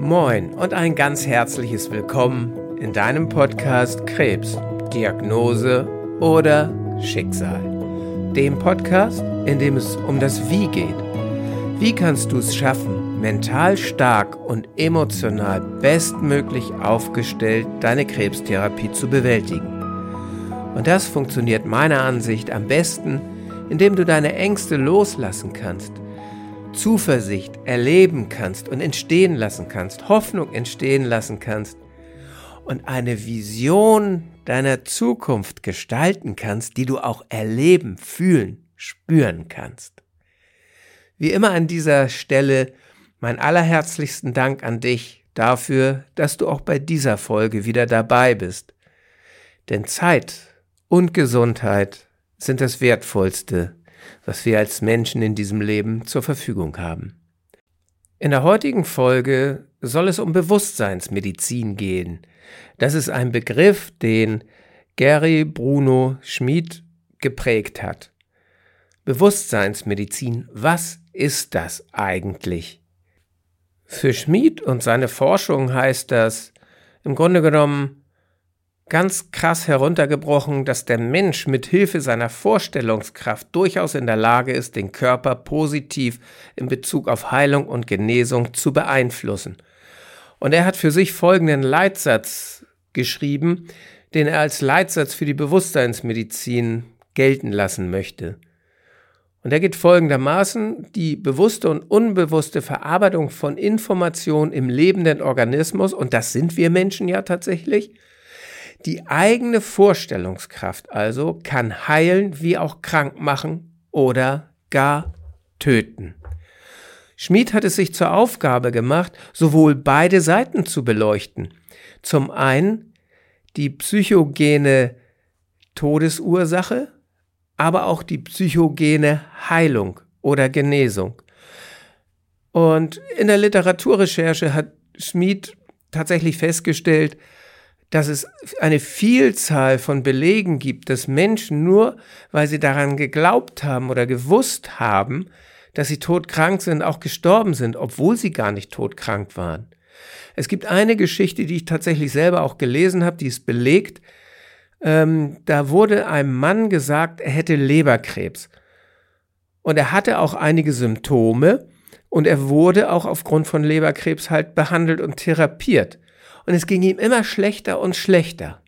Moin und ein ganz herzliches Willkommen in deinem Podcast Krebs, Diagnose oder Schicksal. Dem Podcast, in dem es um das Wie geht. Wie kannst du es schaffen, mental stark und emotional bestmöglich aufgestellt deine Krebstherapie zu bewältigen? Und das funktioniert meiner Ansicht am besten, indem du deine Ängste loslassen kannst – Zuversicht erleben kannst und entstehen lassen kannst, Hoffnung entstehen lassen kannst und eine Vision deiner Zukunft gestalten kannst, die du auch erleben, fühlen, spüren kannst. Wie immer an dieser Stelle mein allerherzlichsten Dank an dich dafür, dass du auch bei dieser Folge wieder dabei bist. Denn Zeit und Gesundheit sind das Wertvollste, was wir als Menschen in diesem Leben zur Verfügung haben. In der heutigen Folge soll es um Bewusstseinsmedizin gehen. Das ist ein Begriff, den Gary Bruno Schmid geprägt hat. Bewusstseinsmedizin, was ist das eigentlich? Für Schmid und seine Forschung heißt das im Grunde genommen ganz krass heruntergebrochen, dass der Mensch mit Hilfe seiner Vorstellungskraft durchaus in der Lage ist, den Körper positiv in Bezug auf Heilung und Genesung zu beeinflussen. Und er hat für sich folgenden Leitsatz geschrieben, den er als Leitsatz für die Bewusstseinsmedizin gelten lassen möchte. Und er geht folgendermaßen, die bewusste und unbewusste Verarbeitung von Informationen im lebenden Organismus, und das sind wir Menschen ja tatsächlich, die eigene Vorstellungskraft also kann heilen wie auch krank machen oder gar töten. Schmid hat es sich zur Aufgabe gemacht, sowohl beide Seiten zu beleuchten. Zum einen die psychogene Todesursache, aber auch die psychogene Heilung oder Genesung. Und in der Literaturrecherche hat Schmid tatsächlich festgestellt, dass es eine Vielzahl von Belegen gibt, dass Menschen nur, weil sie daran geglaubt haben oder gewusst haben, dass sie todkrank sind, auch gestorben sind, obwohl sie gar nicht todkrank waren. Es gibt eine Geschichte, die ich tatsächlich selber auch gelesen habe, die ist belegt. Ähm, da wurde einem Mann gesagt, er hätte Leberkrebs. Und er hatte auch einige Symptome und er wurde auch aufgrund von Leberkrebs halt behandelt und therapiert und es ging ihm immer schlechter und schlechter.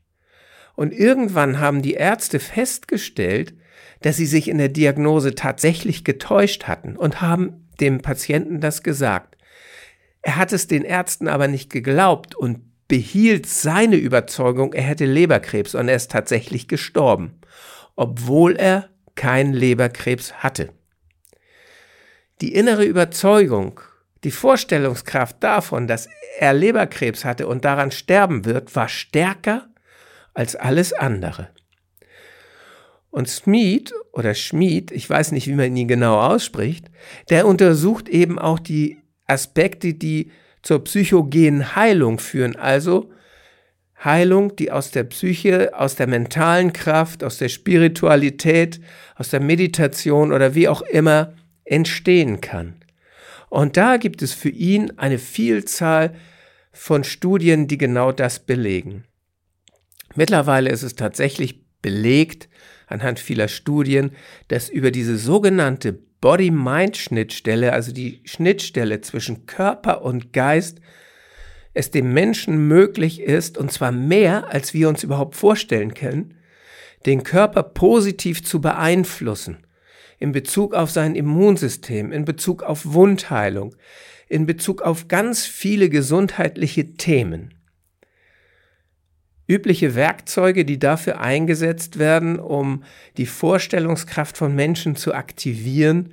Und irgendwann haben die Ärzte festgestellt, dass sie sich in der Diagnose tatsächlich getäuscht hatten und haben dem Patienten das gesagt. Er hat es den Ärzten aber nicht geglaubt und behielt seine Überzeugung, er hätte Leberkrebs und er ist tatsächlich gestorben, obwohl er kein Leberkrebs hatte. Die innere Überzeugung die Vorstellungskraft davon, dass er Leberkrebs hatte und daran sterben wird, war stärker als alles andere. Und Smith oder Schmid, ich weiß nicht, wie man ihn genau ausspricht, der untersucht eben auch die Aspekte, die zur psychogenen Heilung führen, also Heilung, die aus der Psyche, aus der mentalen Kraft, aus der Spiritualität, aus der Meditation oder wie auch immer entstehen kann. Und da gibt es für ihn eine Vielzahl von Studien, die genau das belegen. Mittlerweile ist es tatsächlich belegt, anhand vieler Studien, dass über diese sogenannte Body-Mind-Schnittstelle, also die Schnittstelle zwischen Körper und Geist, es dem Menschen möglich ist, und zwar mehr, als wir uns überhaupt vorstellen können, den Körper positiv zu beeinflussen in Bezug auf sein Immunsystem, in Bezug auf Wundheilung, in Bezug auf ganz viele gesundheitliche Themen. Übliche Werkzeuge, die dafür eingesetzt werden, um die Vorstellungskraft von Menschen zu aktivieren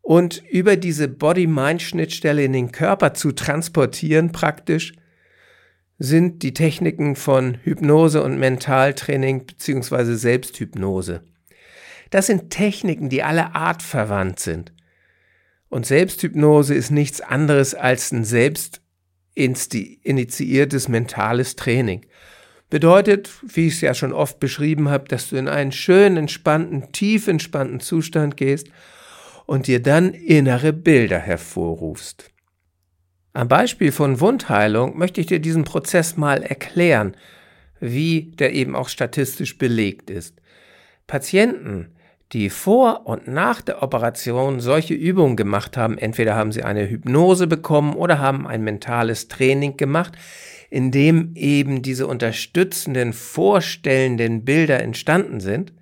und über diese Body-Mind-Schnittstelle in den Körper zu transportieren praktisch, sind die Techniken von Hypnose und Mentaltraining bzw. Selbsthypnose. Das sind Techniken, die alle Art verwandt sind. Und Selbsthypnose ist nichts anderes als ein selbst initiiertes mentales Training. Bedeutet, wie ich es ja schon oft beschrieben habe, dass du in einen schönen, entspannten, tief entspannten Zustand gehst und dir dann innere Bilder hervorrufst. Am Beispiel von Wundheilung möchte ich dir diesen Prozess mal erklären, wie der eben auch statistisch belegt ist. Patienten, die vor und nach der Operation solche Übungen gemacht haben, entweder haben sie eine Hypnose bekommen oder haben ein mentales Training gemacht, in dem eben diese unterstützenden, vorstellenden Bilder entstanden sind,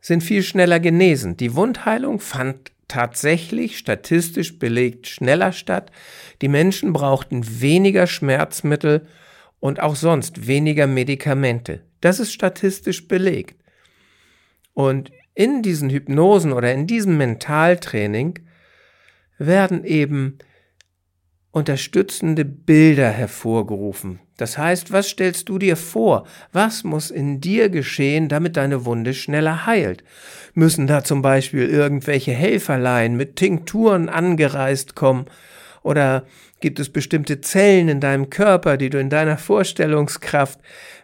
sind viel schneller genesen. Die Wundheilung fand tatsächlich statistisch belegt schneller statt. Die Menschen brauchten weniger Schmerzmittel und auch sonst weniger Medikamente. Das ist statistisch belegt. Und in diesen Hypnosen oder in diesem Mentaltraining werden eben unterstützende Bilder hervorgerufen. Das heißt, was stellst du dir vor? Was muss in dir geschehen, damit deine Wunde schneller heilt? Müssen da zum Beispiel irgendwelche Helferlein mit Tinkturen angereist kommen? Oder gibt es bestimmte Zellen in deinem Körper, die du in deiner Vorstellungskraft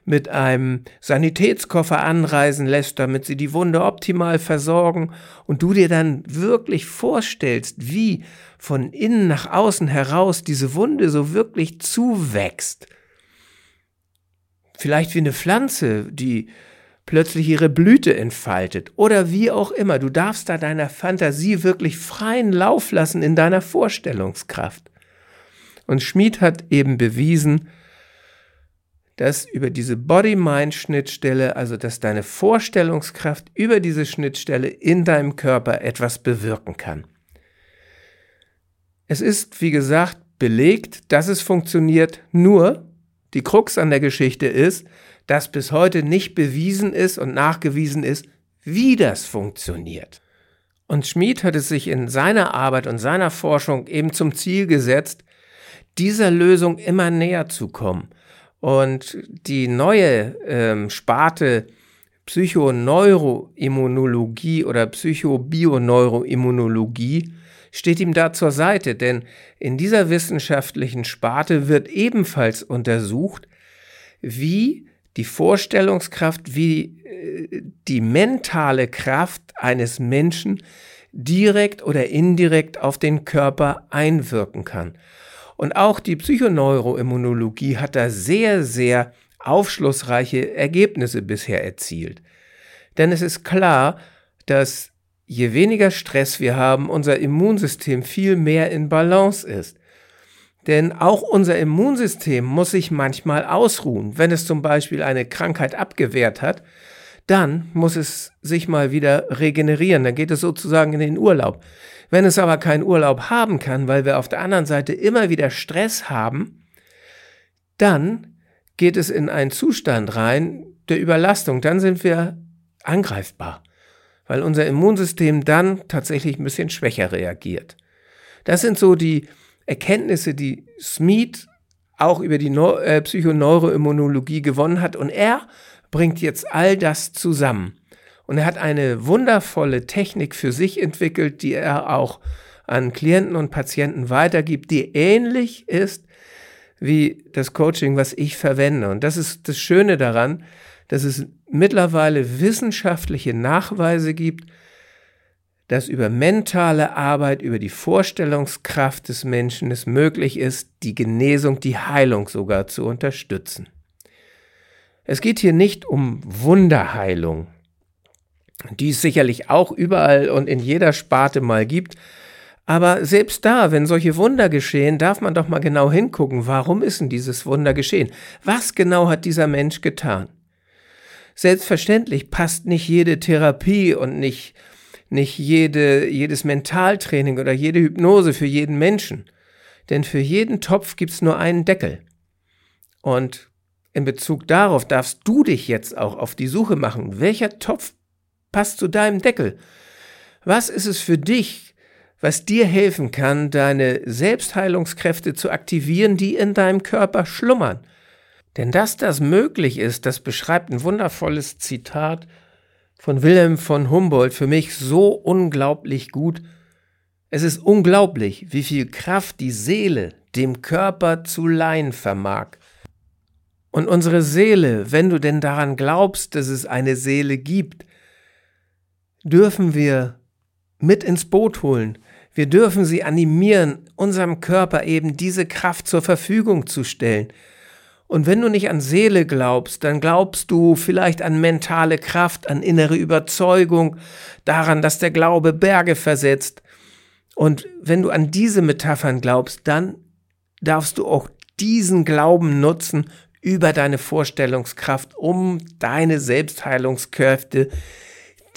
mit einem Sanitätskoffer anreisen lässt, damit sie die Wunde optimal versorgen und du dir dann wirklich vorstellst, wie von innen nach außen heraus diese Wunde so wirklich zuwächst. Vielleicht wie eine Pflanze, die plötzlich ihre Blüte entfaltet oder wie auch immer. Du darfst da deiner Fantasie wirklich freien Lauf lassen in deiner Vorstellungskraft. Und Schmid hat eben bewiesen, dass über diese Body-Mind-Schnittstelle, also dass deine Vorstellungskraft über diese Schnittstelle in deinem Körper etwas bewirken kann. Es ist, wie gesagt, belegt, dass es funktioniert, nur die Krux an der Geschichte ist, dass bis heute nicht bewiesen ist und nachgewiesen ist, wie das funktioniert. Und Schmid hat es sich in seiner Arbeit und seiner Forschung eben zum Ziel gesetzt, dieser Lösung immer näher zu kommen. Und die neue ähm, Sparte Psychoneuroimmunologie oder Psychobioneuroimmunologie steht ihm da zur Seite, denn in dieser wissenschaftlichen Sparte wird ebenfalls untersucht, wie die Vorstellungskraft, wie äh, die mentale Kraft eines Menschen direkt oder indirekt auf den Körper einwirken kann. Und auch die Psychoneuroimmunologie hat da sehr, sehr aufschlussreiche Ergebnisse bisher erzielt. Denn es ist klar, dass je weniger Stress wir haben, unser Immunsystem viel mehr in Balance ist. Denn auch unser Immunsystem muss sich manchmal ausruhen. Wenn es zum Beispiel eine Krankheit abgewehrt hat, dann muss es sich mal wieder regenerieren. Dann geht es sozusagen in den Urlaub. Wenn es aber keinen Urlaub haben kann, weil wir auf der anderen Seite immer wieder Stress haben, dann geht es in einen Zustand rein der Überlastung. Dann sind wir angreifbar, weil unser Immunsystem dann tatsächlich ein bisschen schwächer reagiert. Das sind so die Erkenntnisse, die Smeed auch über die Neu äh, Psychoneuroimmunologie gewonnen hat. Und er bringt jetzt all das zusammen. Und er hat eine wundervolle Technik für sich entwickelt, die er auch an Klienten und Patienten weitergibt, die ähnlich ist wie das Coaching, was ich verwende. Und das ist das Schöne daran, dass es mittlerweile wissenschaftliche Nachweise gibt, dass über mentale Arbeit, über die Vorstellungskraft des Menschen es möglich ist, die Genesung, die Heilung sogar zu unterstützen. Es geht hier nicht um Wunderheilung, die es sicherlich auch überall und in jeder Sparte mal gibt. Aber selbst da, wenn solche Wunder geschehen, darf man doch mal genau hingucken, warum ist denn dieses Wunder geschehen? Was genau hat dieser Mensch getan? Selbstverständlich passt nicht jede Therapie und nicht, nicht jede, jedes Mentaltraining oder jede Hypnose für jeden Menschen. Denn für jeden Topf gibt's nur einen Deckel. Und in Bezug darauf darfst du dich jetzt auch auf die Suche machen, welcher Topf passt zu deinem Deckel. Was ist es für dich, was dir helfen kann, deine Selbstheilungskräfte zu aktivieren, die in deinem Körper schlummern? Denn dass das möglich ist, das beschreibt ein wundervolles Zitat von Wilhelm von Humboldt für mich so unglaublich gut. Es ist unglaublich, wie viel Kraft die Seele dem Körper zu leihen vermag. Und unsere Seele, wenn du denn daran glaubst, dass es eine Seele gibt, dürfen wir mit ins Boot holen. Wir dürfen sie animieren, unserem Körper eben diese Kraft zur Verfügung zu stellen. Und wenn du nicht an Seele glaubst, dann glaubst du vielleicht an mentale Kraft, an innere Überzeugung, daran, dass der Glaube Berge versetzt. Und wenn du an diese Metaphern glaubst, dann darfst du auch diesen Glauben nutzen über deine Vorstellungskraft, um deine Selbstheilungskräfte,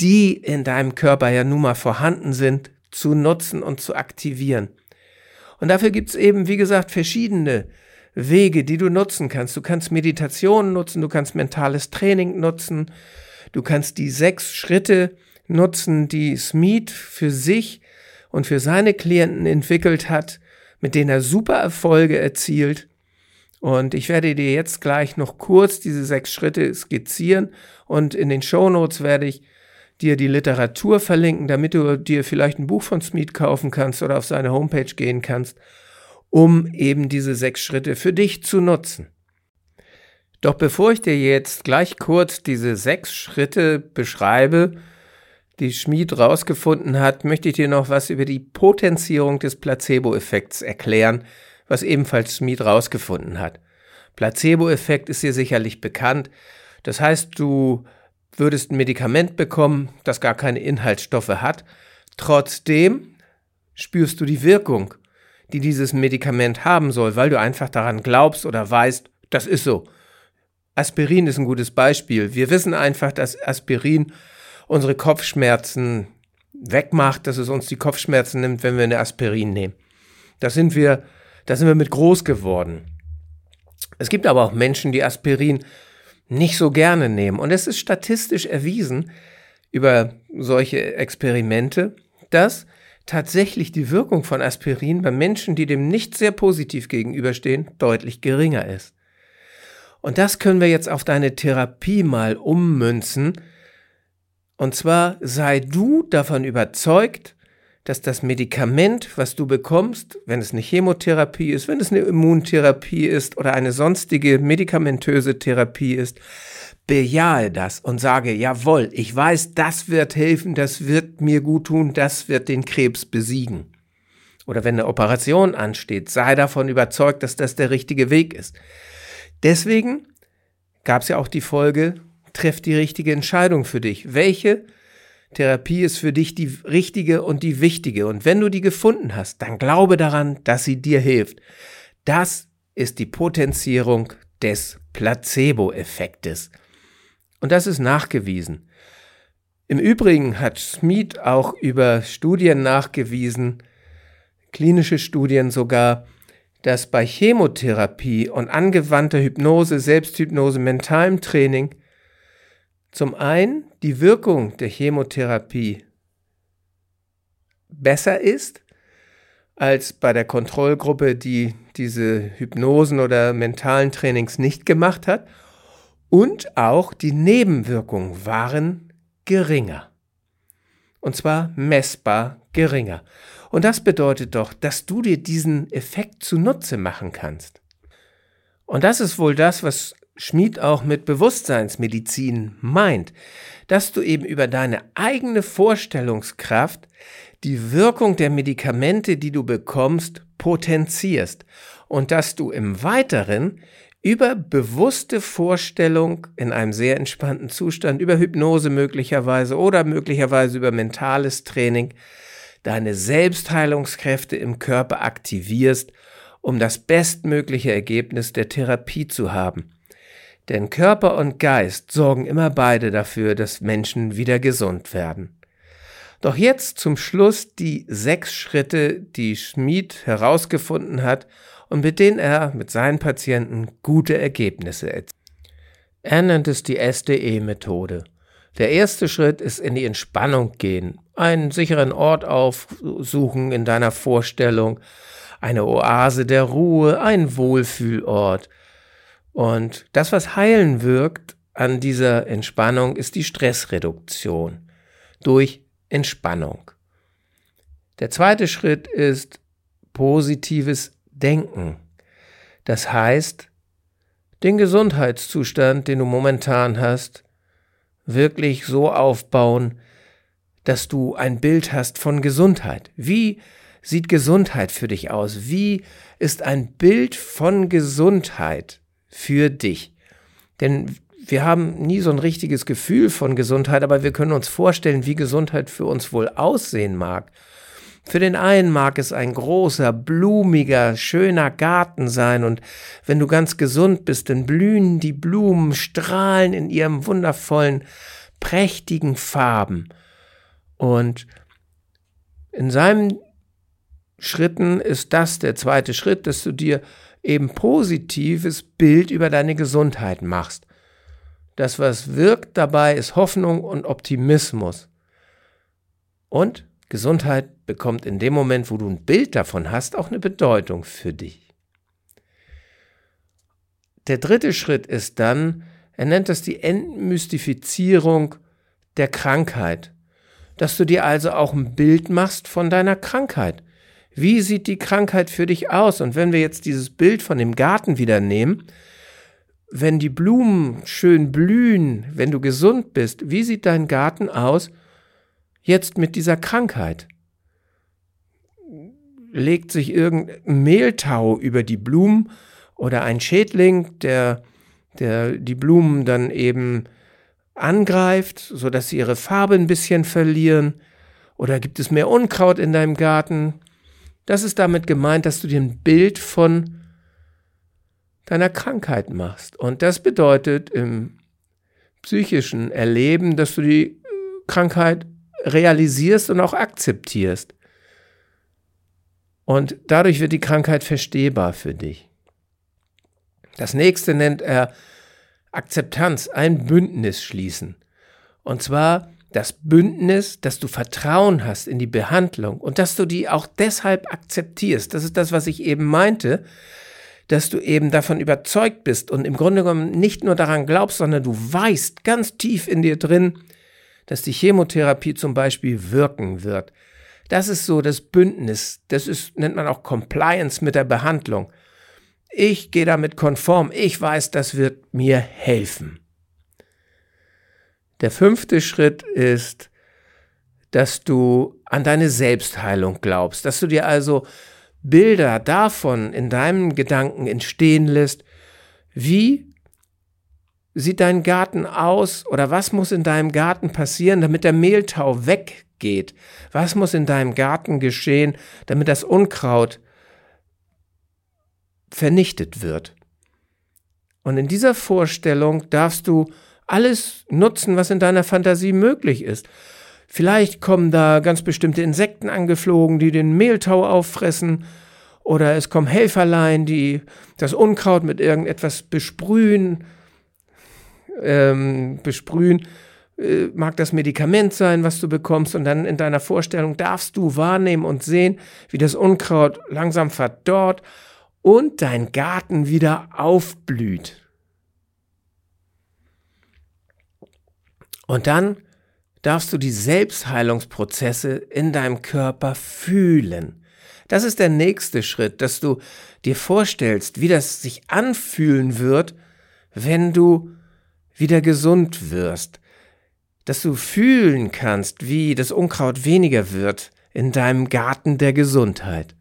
die in deinem Körper ja nun mal vorhanden sind, zu nutzen und zu aktivieren. Und dafür gibt's eben, wie gesagt, verschiedene Wege, die du nutzen kannst. Du kannst Meditation nutzen, du kannst mentales Training nutzen, du kannst die sechs Schritte nutzen, die Smith für sich und für seine Klienten entwickelt hat, mit denen er super Erfolge erzielt. Und ich werde dir jetzt gleich noch kurz diese sechs Schritte skizzieren und in den Show Notes werde ich dir die Literatur verlinken, damit du dir vielleicht ein Buch von Smith kaufen kannst oder auf seine Homepage gehen kannst um eben diese sechs Schritte für dich zu nutzen. Doch bevor ich dir jetzt gleich kurz diese sechs Schritte beschreibe, die Schmied rausgefunden hat, möchte ich dir noch was über die Potenzierung des Placebo-Effekts erklären, was ebenfalls Schmied rausgefunden hat. Placebo-Effekt ist dir sicherlich bekannt. Das heißt, du würdest ein Medikament bekommen, das gar keine Inhaltsstoffe hat. Trotzdem spürst du die Wirkung die dieses Medikament haben soll, weil du einfach daran glaubst oder weißt, das ist so. Aspirin ist ein gutes Beispiel. Wir wissen einfach, dass Aspirin unsere Kopfschmerzen wegmacht, dass es uns die Kopfschmerzen nimmt, wenn wir eine Aspirin nehmen. Da sind wir, da sind wir mit groß geworden. Es gibt aber auch Menschen, die Aspirin nicht so gerne nehmen. Und es ist statistisch erwiesen über solche Experimente, dass tatsächlich die Wirkung von Aspirin bei Menschen, die dem nicht sehr positiv gegenüberstehen, deutlich geringer ist. Und das können wir jetzt auf deine Therapie mal ummünzen. Und zwar sei du davon überzeugt, dass das Medikament, was du bekommst, wenn es eine Chemotherapie ist, wenn es eine Immuntherapie ist oder eine sonstige medikamentöse Therapie ist, bejahe das und sage, jawohl, ich weiß, das wird helfen, das wird mir gut tun, das wird den Krebs besiegen. Oder wenn eine Operation ansteht, sei davon überzeugt, dass das der richtige Weg ist. Deswegen gab es ja auch die Folge, treff die richtige Entscheidung für dich. Welche Therapie ist für dich die richtige und die wichtige? Und wenn du die gefunden hast, dann glaube daran, dass sie dir hilft. Das ist die Potenzierung des Placebo-Effektes. Und das ist nachgewiesen. Im Übrigen hat Smith auch über Studien nachgewiesen, klinische Studien sogar, dass bei Chemotherapie und angewandter Hypnose, Selbsthypnose, mentalem Training zum einen die Wirkung der Chemotherapie besser ist als bei der Kontrollgruppe, die diese Hypnosen oder mentalen Trainings nicht gemacht hat und auch die Nebenwirkungen waren geringer. Und zwar messbar geringer. Und das bedeutet doch, dass du dir diesen Effekt zunutze machen kannst. Und das ist wohl das, was Schmid auch mit Bewusstseinsmedizin meint, dass du eben über deine eigene Vorstellungskraft die Wirkung der Medikamente, die du bekommst, potenzierst und dass du im Weiteren über bewusste Vorstellung in einem sehr entspannten Zustand, über Hypnose möglicherweise oder möglicherweise über mentales Training, deine Selbstheilungskräfte im Körper aktivierst, um das bestmögliche Ergebnis der Therapie zu haben. Denn Körper und Geist sorgen immer beide dafür, dass Menschen wieder gesund werden. Doch jetzt zum Schluss die sechs Schritte, die Schmid herausgefunden hat und mit denen er mit seinen Patienten gute Ergebnisse erzielt. Er nennt es die SDE-Methode. Der erste Schritt ist in die Entspannung gehen, einen sicheren Ort aufsuchen in deiner Vorstellung, eine Oase der Ruhe, ein Wohlfühlort. Und das, was heilen wirkt an dieser Entspannung, ist die Stressreduktion durch Entspannung. Der zweite Schritt ist positives denken. Das heißt, den Gesundheitszustand, den du momentan hast, wirklich so aufbauen, dass du ein Bild hast von Gesundheit. Wie sieht Gesundheit für dich aus? Wie ist ein Bild von Gesundheit für dich? Denn wir haben nie so ein richtiges Gefühl von Gesundheit, aber wir können uns vorstellen, wie Gesundheit für uns wohl aussehen mag. Für den einen mag es ein großer, blumiger, schöner Garten sein und wenn du ganz gesund bist, dann blühen die Blumen, strahlen in ihrem wundervollen, prächtigen Farben. Und in seinen Schritten ist das der zweite Schritt, dass du dir eben positives Bild über deine Gesundheit machst. Das, was wirkt dabei, ist Hoffnung und Optimismus. Und Gesundheit bekommt in dem Moment, wo du ein Bild davon hast, auch eine Bedeutung für dich. Der dritte Schritt ist dann, er nennt das die Entmystifizierung der Krankheit. Dass du dir also auch ein Bild machst von deiner Krankheit. Wie sieht die Krankheit für dich aus? Und wenn wir jetzt dieses Bild von dem Garten wieder nehmen, wenn die Blumen schön blühen, wenn du gesund bist, wie sieht dein Garten aus jetzt mit dieser Krankheit? Legt sich irgendein Mehltau über die Blumen oder ein Schädling, der, der die Blumen dann eben angreift, sodass sie ihre Farbe ein bisschen verlieren? Oder gibt es mehr Unkraut in deinem Garten? Das ist damit gemeint, dass du dir ein Bild von deiner Krankheit machst. Und das bedeutet im psychischen Erleben, dass du die Krankheit realisierst und auch akzeptierst. Und dadurch wird die Krankheit verstehbar für dich. Das nächste nennt er Akzeptanz, ein Bündnis schließen. Und zwar das Bündnis, dass du Vertrauen hast in die Behandlung und dass du die auch deshalb akzeptierst. Das ist das, was ich eben meinte, dass du eben davon überzeugt bist und im Grunde genommen nicht nur daran glaubst, sondern du weißt ganz tief in dir drin, dass die Chemotherapie zum Beispiel wirken wird. Das ist so das Bündnis, das ist, nennt man auch Compliance mit der Behandlung. Ich gehe damit konform, ich weiß, das wird mir helfen. Der fünfte Schritt ist, dass du an deine Selbstheilung glaubst, dass du dir also Bilder davon in deinem Gedanken entstehen lässt, wie sieht dein Garten aus oder was muss in deinem Garten passieren, damit der Mehltau weggeht? Was muss in deinem Garten geschehen, damit das Unkraut vernichtet wird? Und in dieser Vorstellung darfst du alles nutzen, was in deiner Fantasie möglich ist. Vielleicht kommen da ganz bestimmte Insekten angeflogen, die den Mehltau auffressen. Oder es kommen Helferlein, die das Unkraut mit irgendetwas besprühen. Ähm, besprühen äh, mag das Medikament sein, was du bekommst. Und dann in deiner Vorstellung darfst du wahrnehmen und sehen, wie das Unkraut langsam verdorrt und dein Garten wieder aufblüht. Und dann darfst du die Selbstheilungsprozesse in deinem Körper fühlen. Das ist der nächste Schritt, dass du dir vorstellst, wie das sich anfühlen wird, wenn du wieder gesund wirst. Dass du fühlen kannst, wie das Unkraut weniger wird in deinem Garten der Gesundheit.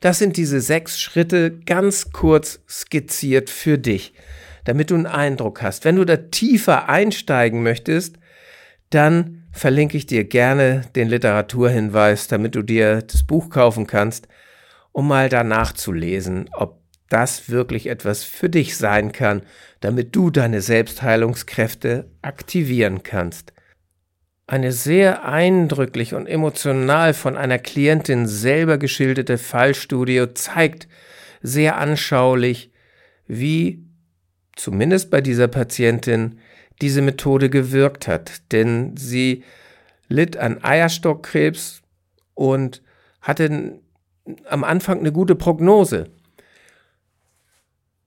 Das sind diese sechs Schritte ganz kurz skizziert für dich, damit du einen Eindruck hast. Wenn du da tiefer einsteigen möchtest, dann verlinke ich dir gerne den Literaturhinweis, damit du dir das Buch kaufen kannst, um mal danach zu lesen, ob das wirklich etwas für dich sein kann, damit du deine Selbstheilungskräfte aktivieren kannst. Eine sehr eindrücklich und emotional von einer Klientin selber geschilderte Fallstudie zeigt sehr anschaulich, wie zumindest bei dieser Patientin diese Methode gewirkt hat, denn sie litt an Eierstockkrebs und hatte am Anfang eine gute Prognose.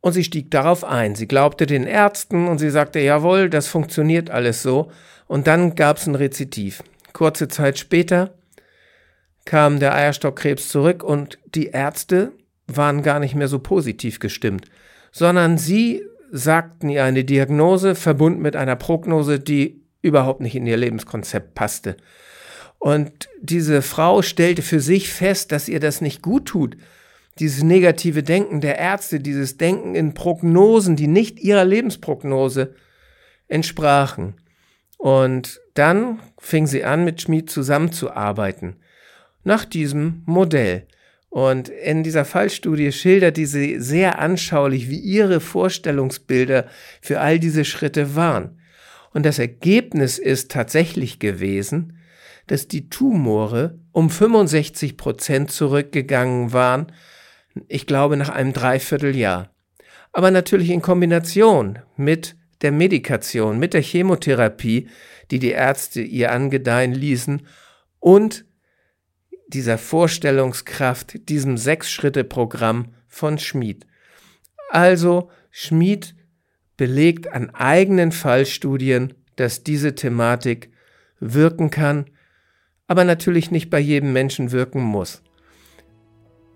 Und sie stieg darauf ein. Sie glaubte den Ärzten und sie sagte, jawohl, das funktioniert alles so. Und dann gab es ein Rezitiv. Kurze Zeit später kam der Eierstockkrebs zurück und die Ärzte waren gar nicht mehr so positiv gestimmt, sondern sie sagten ihr eine Diagnose verbunden mit einer Prognose, die überhaupt nicht in ihr Lebenskonzept passte. Und diese Frau stellte für sich fest, dass ihr das nicht gut tut. Dieses negative Denken der Ärzte, dieses Denken in Prognosen, die nicht ihrer Lebensprognose entsprachen. Und dann fing sie an, mit Schmid zusammenzuarbeiten. Nach diesem Modell. Und in dieser Fallstudie schildert diese sehr anschaulich, wie ihre Vorstellungsbilder für all diese Schritte waren. Und das Ergebnis ist tatsächlich gewesen, dass die Tumore um 65 Prozent zurückgegangen waren, ich glaube nach einem Dreivierteljahr. Aber natürlich in Kombination mit der Medikation, mit der Chemotherapie, die die Ärzte ihr angedeihen ließen und dieser Vorstellungskraft, diesem Sechs-Schritte-Programm von Schmid. Also Schmid belegt an eigenen Fallstudien, dass diese Thematik wirken kann, aber natürlich nicht bei jedem Menschen wirken muss.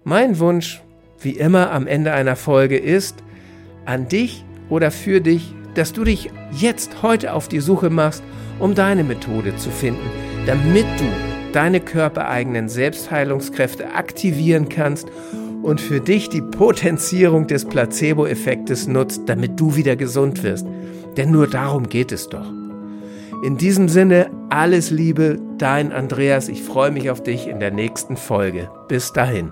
Mein Wunsch, wie immer am Ende einer Folge, ist, an dich oder für dich, dass du dich jetzt heute auf die Suche machst, um deine Methode zu finden, damit du deine körpereigenen Selbstheilungskräfte aktivieren kannst und für dich die Potenzierung des Placebo-Effektes nutzt, damit du wieder gesund wirst. Denn nur darum geht es doch. In diesem Sinne, alles Liebe, dein Andreas. Ich freue mich auf dich in der nächsten Folge. Bis dahin.